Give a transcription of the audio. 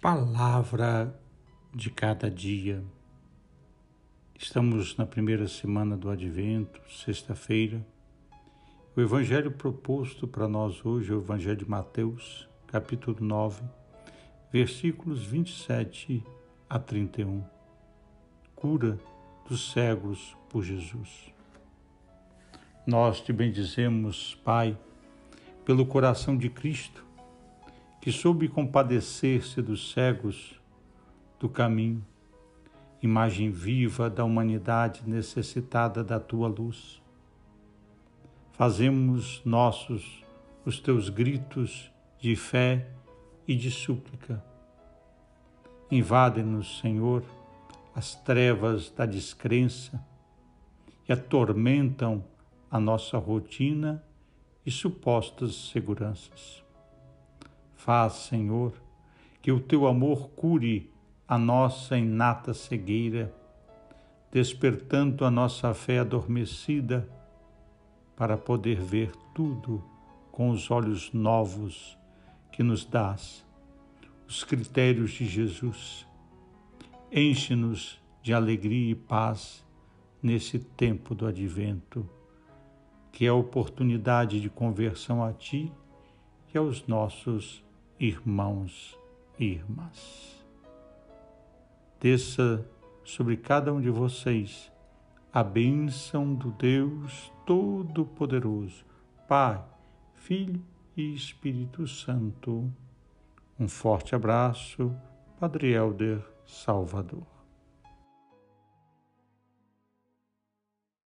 Palavra de cada dia. Estamos na primeira semana do Advento, sexta-feira. O evangelho proposto para nós hoje é o Evangelho de Mateus, capítulo 9, versículos 27 a 31. Cura dos cegos por Jesus. Nós te bendizemos, Pai, pelo coração de Cristo que soube compadecer-se dos cegos do caminho, imagem viva da humanidade necessitada da tua luz. Fazemos nossos os teus gritos de fé e de súplica. Invade-nos, Senhor, as trevas da descrença e atormentam a nossa rotina e supostas seguranças. Faz, Senhor, que o teu amor cure a nossa inata cegueira, despertando a nossa fé adormecida para poder ver tudo com os olhos novos que nos dás, os critérios de Jesus. Enche-nos de alegria e paz nesse tempo do advento, que é a oportunidade de conversão a Ti e aos nossos irmãos e irmãs. Desça sobre cada um de vocês a bênção do Deus Todo-Poderoso, Pai, Filho e Espírito Santo. Um forte abraço, Padre Helder Salvador.